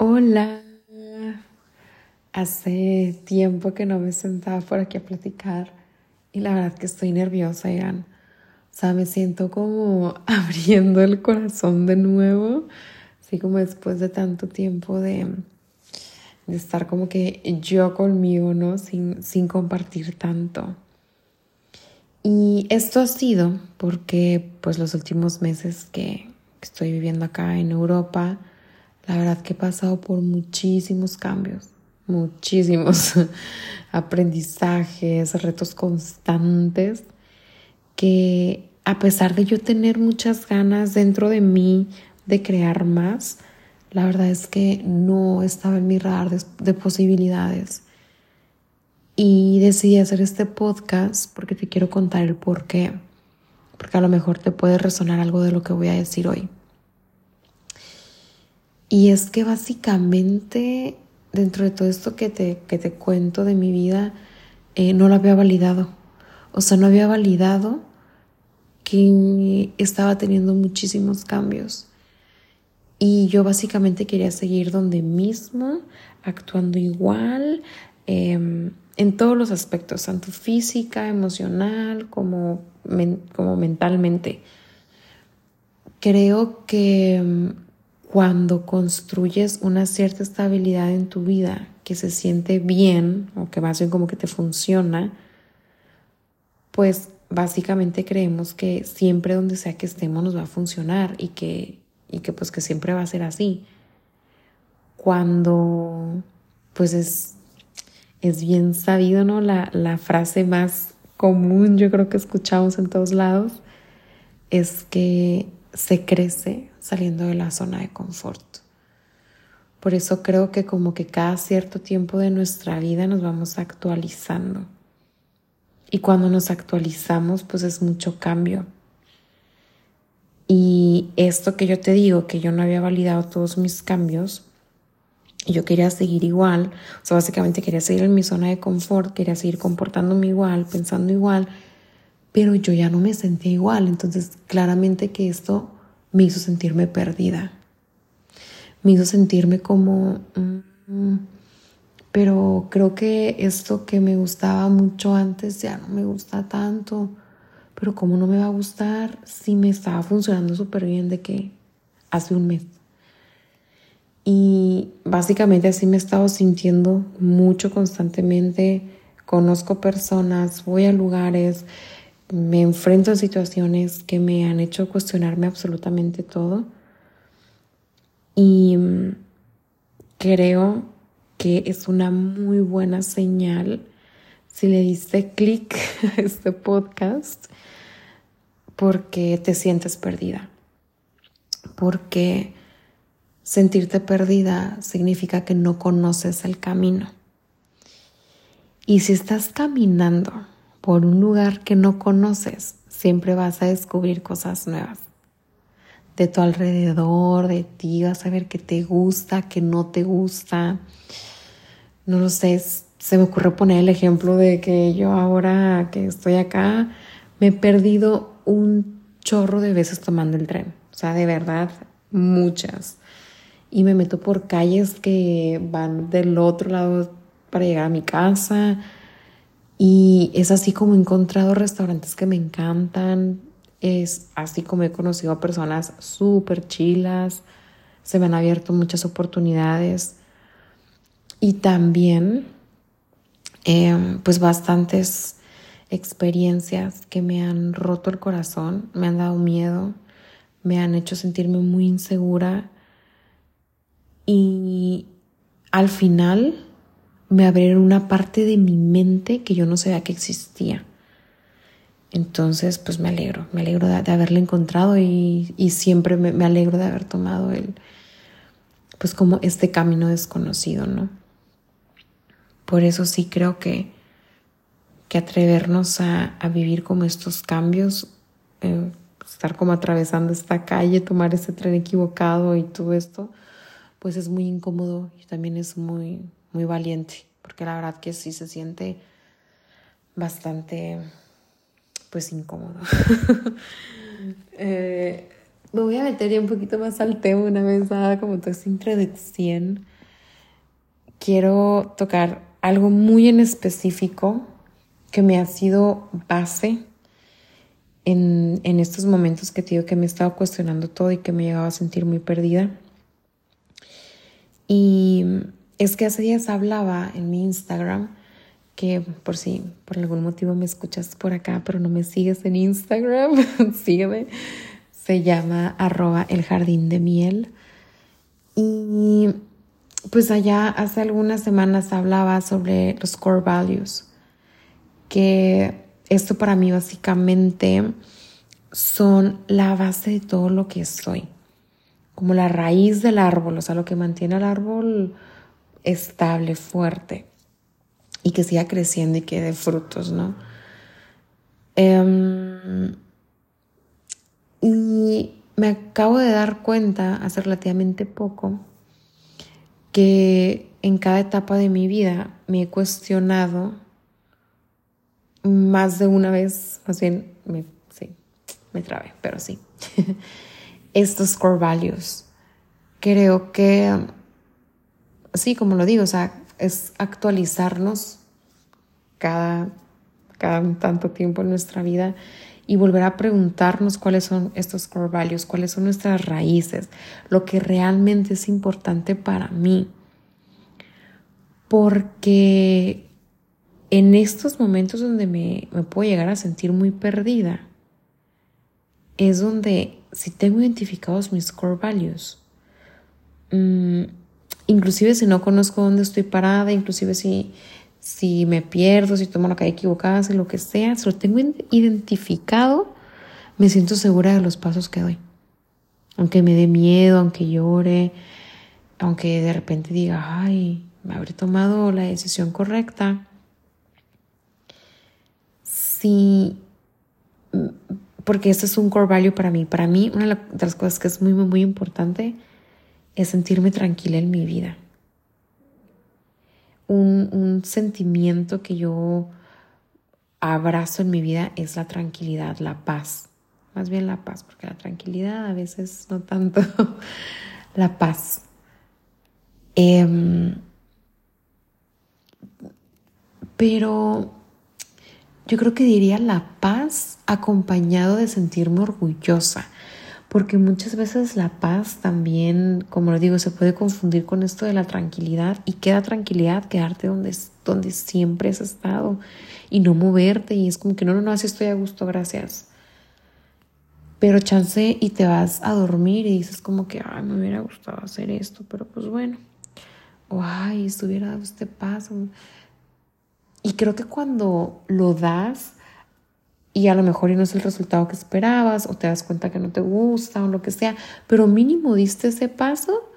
Hola. Hace tiempo que no me sentaba por aquí a platicar y la verdad que estoy nerviosa, Ian. O sea, me siento como abriendo el corazón de nuevo, así como después de tanto tiempo de, de estar como que yo conmigo, ¿no? Sin, sin compartir tanto. Y esto ha sido porque pues los últimos meses que estoy viviendo acá en Europa, la verdad que he pasado por muchísimos cambios, muchísimos aprendizajes, retos constantes, que a pesar de yo tener muchas ganas dentro de mí de crear más, la verdad es que no estaba en mi radar de, de posibilidades. Y decidí hacer este podcast porque te quiero contar el por qué, porque a lo mejor te puede resonar algo de lo que voy a decir hoy. Y es que básicamente dentro de todo esto que te, que te cuento de mi vida, eh, no lo había validado. O sea, no había validado que estaba teniendo muchísimos cambios. Y yo básicamente quería seguir donde mismo, actuando igual, em, en todos los aspectos, tanto física, emocional, como, como mentalmente. Creo que em, cuando construyes una cierta estabilidad en tu vida que se siente bien o que más bien como que te funciona, pues básicamente creemos que siempre donde sea que estemos nos va a funcionar y que, y que pues que siempre va a ser así. Cuando pues es, es bien sabido, ¿no? La, la frase más común yo creo que escuchamos en todos lados es que se crece saliendo de la zona de confort. Por eso creo que como que cada cierto tiempo de nuestra vida nos vamos actualizando. Y cuando nos actualizamos, pues es mucho cambio. Y esto que yo te digo, que yo no había validado todos mis cambios, yo quería seguir igual, o sea, básicamente quería seguir en mi zona de confort, quería seguir comportándome igual, pensando igual, pero yo ya no me sentía igual. Entonces, claramente que esto me hizo sentirme perdida. Me hizo sentirme como, mm, pero creo que esto que me gustaba mucho antes ya no me gusta tanto. Pero ¿cómo no me va a gustar si me estaba funcionando súper bien de que hace un mes? Y básicamente así me he estado sintiendo mucho constantemente. Conozco personas, voy a lugares, me enfrento a situaciones que me han hecho cuestionarme absolutamente todo. Y mm, creo que es una muy buena señal si le diste clic a este podcast porque te sientes perdida. Porque sentirte perdida significa que no conoces el camino. Y si estás caminando por un lugar que no conoces, siempre vas a descubrir cosas nuevas. De tu alrededor, de ti, vas a ver qué te gusta, qué no te gusta. No lo sé, se me ocurre poner el ejemplo de que yo ahora que estoy acá, me he perdido un chorro de veces tomando el tren. O sea, de verdad, muchas. Y me meto por calles que van del otro lado para llegar a mi casa y es así como he encontrado restaurantes que me encantan, es así como he conocido a personas súper chilas, se me han abierto muchas oportunidades. Y también em, pues bastantes experiencias que me han roto el corazón, me han dado miedo, me han hecho sentirme muy insegura. Y al final me abrieron una parte de mi mente que yo no sabía que existía. Entonces, pues me alegro, me alegro de, haberla encontrado y, siempre me, alegro de haber tomado el, pues como este camino desconocido, ¿no? Por eso sí creo que, que atrevernos a, vivir como estos cambios, eh, estar como atravesando esta calle, tomar ese tren equivocado y todo esto, pues es muy incómodo y también es muy, muy valiente, porque la verdad que sí se siente bastante, pues, incómodo. Eh, me voy a meter ya un poquito más al tema una vez dada como toda esta introducción. Quiero tocar algo muy en específico que me ha sido base en, en estos momentos que te que me he estado cuestionando todo y que me he llegado a sentir muy perdida. Y es que hace días hablaba en mi Instagram que por si por algún motivo me escuchas por acá, pero no me sigues en Instagram, sígueme. Se llama arroba el jardín de miel. Y pues allá hace algunas semanas hablaba sobre los core values, que esto para mí básicamente son la base de todo lo que soy, como la raíz del árbol, o sea, lo que mantiene al árbol estable, fuerte y que siga creciendo y que dé frutos, ¿no? Em, y me acabo de dar cuenta hace relativamente poco que en cada etapa de mi vida me he cuestionado más de una vez, más bien, me, sí, me trabé, pero sí, estos core values. Creo que, sí, como lo digo, o sea, es actualizarnos cada, cada tanto tiempo en nuestra vida y volver a preguntarnos cuáles son estos core values, cuáles son nuestras raíces, lo que realmente es importante para mí. Porque en estos momentos donde me, puedo llegar a sentir muy perdida, es donde si tengo identificados mis core values, mm, inclusive si no conozco dónde estoy parada, inclusive si, si me pierdo, si tomo la calle equivocada, si lo que sea, si lo tengo identificado, me siento segura de los pasos que doy. Aunque me dé miedo, aunque llore, aunque de repente diga, ay, me habré tomado la decisión correcta. Sí, porque este es un core value para mí. Para mí, una de las cosas que es muy, muy, muy importante es sentirme tranquila en mi vida. Un, sentimiento que yo abrazo en mi vida es la tranquilidad, la paz. Más bien la paz, porque la tranquilidad a veces no tanto. la paz. Em, pero yo creo que diría la paz acompañado de sentirme orgullosa porque muchas veces la paz también, como lo digo, se puede confundir con esto de la tranquilidad y queda tranquilidad quedarte donde, donde siempre has estado y no moverte y es como que no, no, no, así estoy a gusto, gracias. Pero chance y te vas a dormir y dices como que, ay, me hubiera gustado hacer esto, pero pues bueno, o ay, estuviera dado este paso. Y creo que cuando lo das, y a lo mejor no es el resultado que esperabas o te das cuenta que no te gusta o lo que sea, pero mínimo diste ese paso,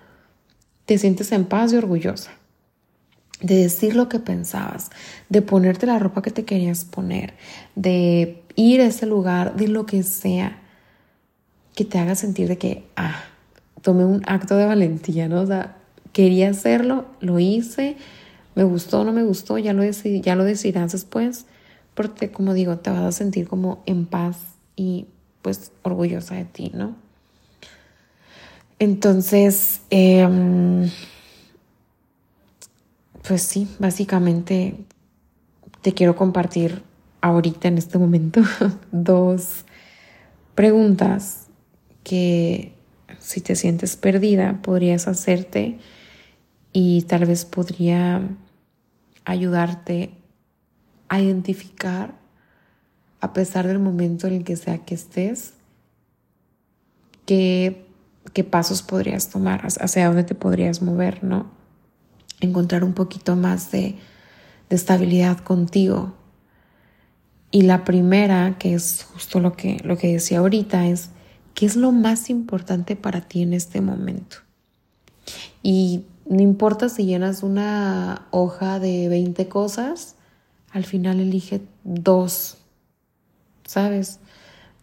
te sientes en paz y orgullosa de decir lo que pensabas, de ponerte la ropa que te querías poner, de ir a ese lugar, de lo que sea, que te haga sentir de que, ah, tomé un acto de valentía, ¿no? O sea, quería hacerlo, lo hice, me gustó no me gustó, ya lo, ya lo decidirás después, porque como digo, te vas a sentir como en paz y pues orgullosa de ti, ¿no? Entonces, em, pues sí, básicamente te quiero compartir ahorita en este momento dos preguntas que si te sientes perdida podrías hacerte y tal vez podría ayudarte a identificar, a pesar del momento en el que sea que estés, qué, qué pasos podrías tomar, hacia dónde te podrías mover, ¿no? Encontrar un poquito más de, de estabilidad contigo. Y la primera, que es justo lo que, lo que decía ahorita, es ¿qué es lo más importante para ti en este momento? Y no importa si llenas una hoja de 20 cosas, al final elige dos, ¿sabes?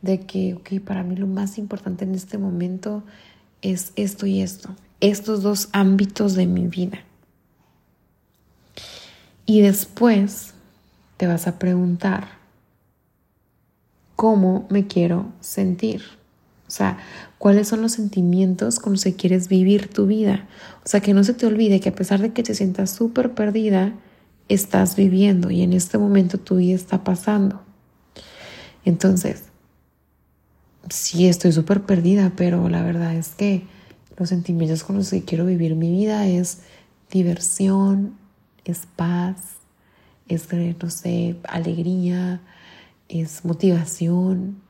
De que, ok, para mí lo más importante en este momento es esto y esto, estos dos ámbitos de mi vida. Y después te vas a preguntar, ¿cómo me quiero sentir O sea, cuáles son los sentimientos con los que quieres vivir tu vida. O sea, que no se te olvide que a pesar de que te sientas súper perdida, estás viviendo y en este momento tu vida está pasando. Entonces, sí estoy súper perdida, pero la verdad es que los sentimientos con los que quiero vivir mi vida es diversión, es paz, es, no sé, alegría, es motivación.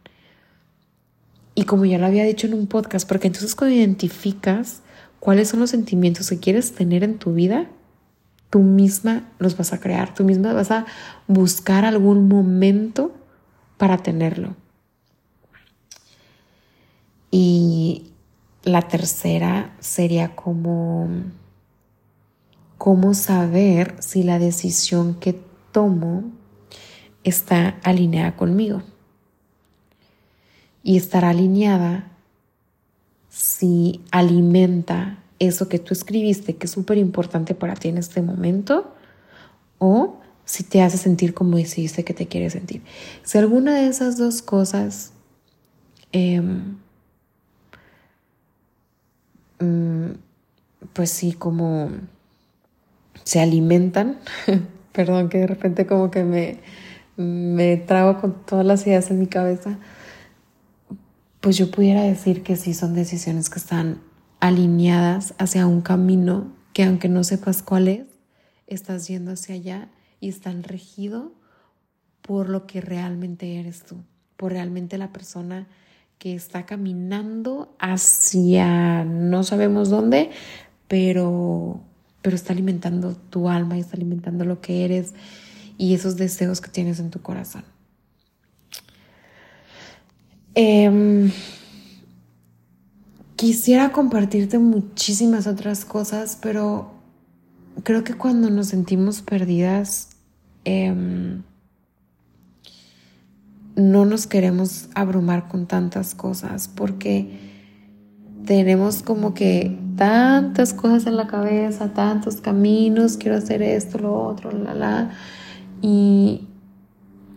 Y como ya lo había dicho en un podcast, porque entonces cuando identificas cuáles son los sentimientos que quieres tener en tu vida, tú misma los vas a crear, tú misma vas a buscar algún momento para tenerlo. Y la tercera sería como cómo saber si la decisión que tomo está alineada conmigo. Y estar alineada si alimenta eso que tú escribiste, que es súper importante para ti en este momento, o si te hace sentir como decidiste que te quieres sentir. Si alguna de esas dos cosas em, mm, pues sí, como se alimentan, perdón que de repente como que me, me trago con todas las ideas en mi cabeza, pues yo pudiera decir que sí son decisiones que están alineadas hacia un camino que aunque no sepas cuál es, estás yendo hacia allá y están regido por lo que realmente eres tú, por realmente la persona que está caminando hacia no sabemos dónde, pero, pero está alimentando tu alma y está alimentando lo que eres y esos deseos que tienes en tu corazón. Em, Quisiera compartirte muchísimas otras cosas, pero creo que cuando nos sentimos perdidas, em, no nos queremos abrumar con tantas cosas porque tenemos como que tantas cosas en la cabeza, tantos caminos, quiero hacer esto, lo otro, la, la. Y,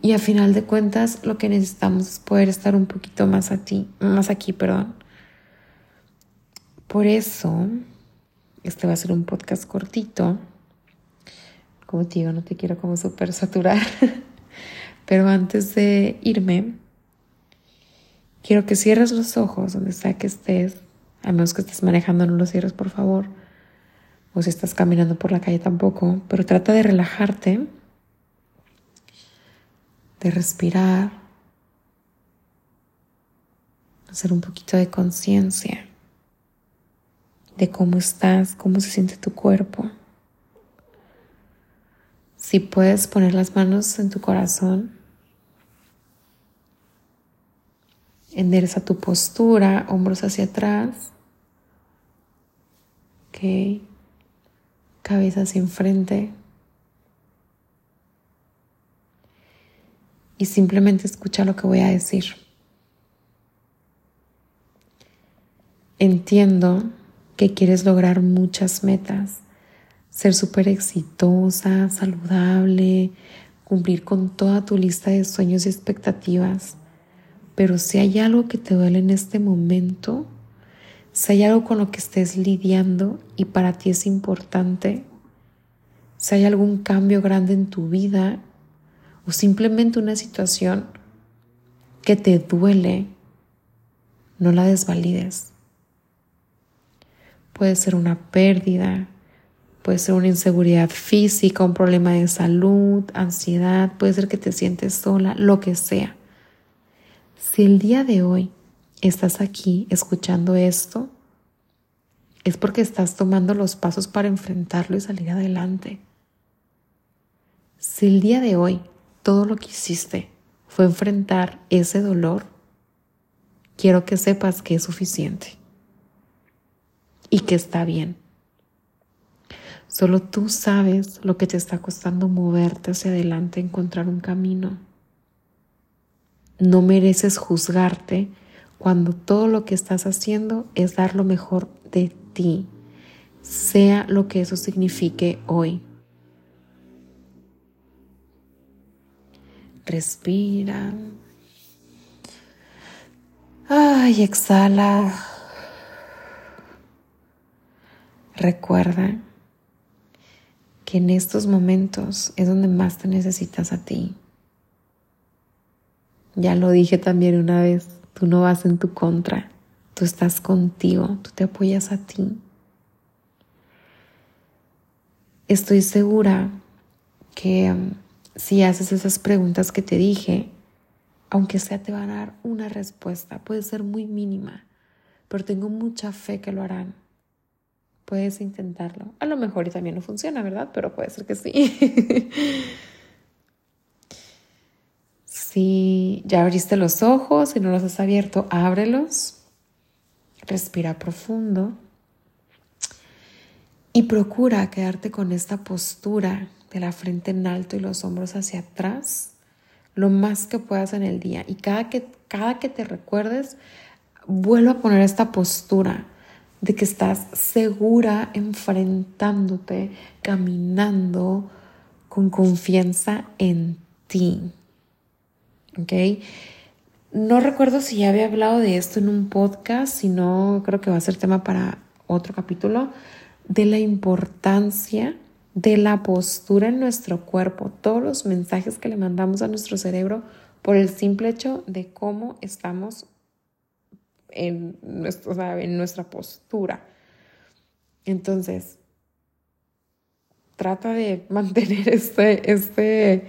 y a final de cuentas lo que necesitamos es poder estar un poquito más, a ti, más aquí, perdón por eso, este va a ser un podcast cortito. Como te digo, no te quiero como súper saturar. Pero antes de irme, quiero que cierres los ojos donde sea que estés. A menos que estés manejando, no los cierres, por favor. O si estás caminando por la calle tampoco. Pero trata de relajarte, de respirar, hacer un poquito de conciencia de cómo estás, cómo se siente tu cuerpo. Si puedes poner las manos en tu corazón, endereza tu postura, hombros hacia atrás. Ok. Cabeza hacia enfrente. Y simplemente escucha lo que voy a decir. Entiendo que quieres lograr muchas metas, ser súper exitosa, saludable, cumplir con toda tu lista de sueños y expectativas. Pero si hay algo que te duele en este momento, si hay algo con lo que estés lidiando y para ti es importante, si hay algún cambio grande en tu vida o simplemente una situación que te duele, no la desvalides. Puede ser una pérdida, puede ser una inseguridad física, un problema de salud, ansiedad, puede ser que te sientes sola, lo que sea. Si el día de hoy estás aquí escuchando esto, es porque estás tomando los pasos para enfrentarlo y salir adelante. Si el día de hoy todo lo que hiciste fue enfrentar ese dolor, quiero que sepas que es suficiente y que está bien. Solo tú sabes lo que te está costando moverte hacia adelante, encontrar un camino. No mereces juzgarte cuando todo lo que estás haciendo es dar lo mejor de ti, sea lo que eso signifique hoy. Respira. Ah y exhala. Recuerda que en estos momentos es donde más te necesitas a ti. Ya lo dije también una vez, tú no vas en tu contra, tú estás contigo, tú te apoyas a ti. Estoy segura que um, si haces esas preguntas que te dije, aunque sea te van a dar una respuesta, puede ser muy mínima, pero tengo mucha fe que lo harán. Puedes intentarlo. A lo mejor y también no funciona, ¿verdad? Pero puede ser que sí. si ya abriste los ojos y no los has abierto, ábrelos. Respira profundo. Y procura quedarte con esta postura de la frente en alto y los hombros hacia atrás lo más que puedas en el día. Y cada que, cada que te recuerdes, vuelvo a poner esta postura de que estás segura enfrentándote, caminando con confianza en ti. ¿Ok? No recuerdo si ya había hablado de esto en un podcast, si no, creo que va a ser tema para otro capítulo, de la importancia de la postura en nuestro cuerpo, todos los mensajes que le mandamos a nuestro cerebro por el simple hecho de cómo estamos en, nuestro, en nuestra postura. Entonces, trata de mantener este, este,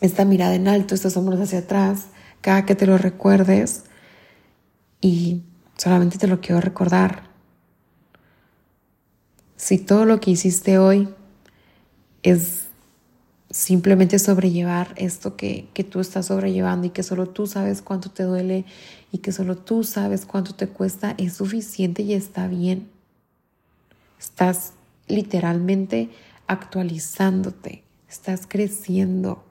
esta mirada en alto, estos hombros hacia atrás, cada que te lo recuerdes. Y solamente te lo quiero recordar. Si todo lo que hiciste hoy es simplemente sobrellevar esto que, que, tú estás sobrellevando y que solo tú sabes cuánto te duele y que solo tú sabes cuánto te cuesta, es suficiente y está bien. Estás literalmente actualizándote, estás creciendo.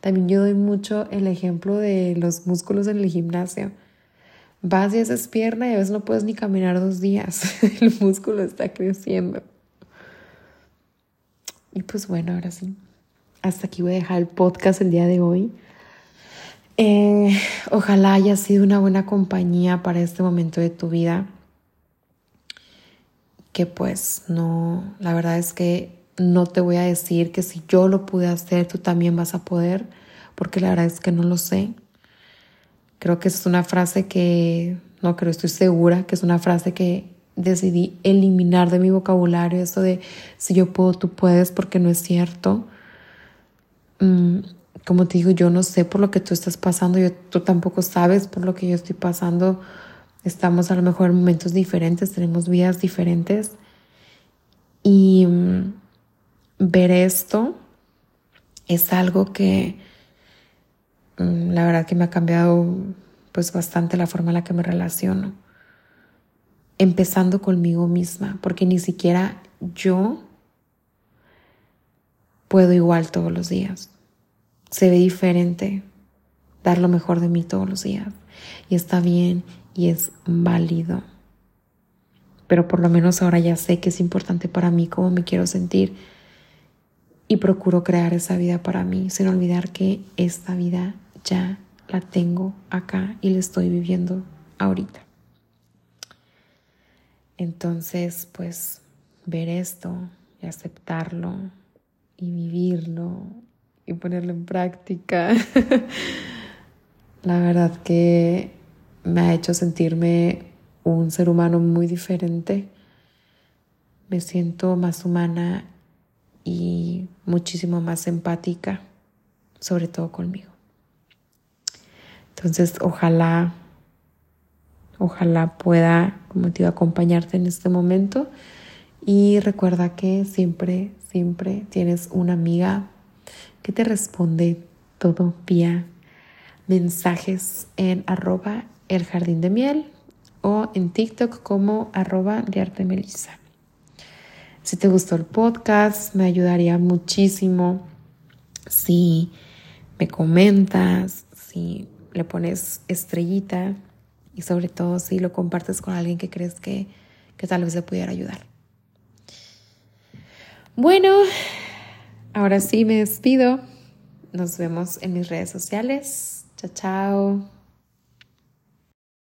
También yo doy mucho el ejemplo de los músculos en el gimnasio. Vas y haces pierna y a veces no puedes ni caminar dos días. el músculo está creciendo. Y pues bueno, ahora sí hasta aquí voy a dejar el podcast el día de hoy. Eh, ojalá haya sido una buena compañía para este momento de tu vida. Que pues no, la verdad es que no te voy a decir que si yo lo pude hacer, tú también vas a poder, porque la verdad es que no lo sé. Creo que es una frase que, no creo, estoy segura que es una frase que decidí eliminar de mi vocabulario, eso de si yo puedo, tú puedes, porque no es cierto. Mm, como te digo, yo no sé por lo que tú estás pasando, yo, tú tampoco sabes por lo que yo estoy pasando. Estamos a lo mejor en momentos diferentes, tenemos vidas diferentes. Y mm, ver esto es algo que mm, la verdad que me ha cambiado pues bastante la forma en la que me relaciono. Empezando conmigo misma, porque ni siquiera yo puedo igual todos los días. Se ve diferente dar lo mejor de mí todos los días. Y está bien y es válido. Pero por lo menos ahora ya sé que es importante para mí cómo me quiero sentir. Y procuro crear esa vida para mí, sin olvidar que esta vida ya la tengo acá y la estoy viviendo ahorita. Entonces, pues, ver esto y aceptarlo y vivirlo y ponerlo en práctica. La verdad que me ha hecho sentirme un ser humano muy diferente. Me siento más humana y muchísimo más empática, sobre todo conmigo. Entonces, ojalá, ojalá pueda, como te acompañarte en este momento. Y recuerda que siempre siempre tienes una amiga que te responde todo vía mensajes en arroba el jardín de miel o en TikTok como arroba de arte melissa. Si te gustó el podcast, me ayudaría muchísimo si me comentas, si le pones estrellita y sobre todo si lo compartes con alguien que crees que, que tal vez le pudiera ayudar. Bueno, ahora sí me despido. Nos vemos en mis redes sociales. Chao, chao.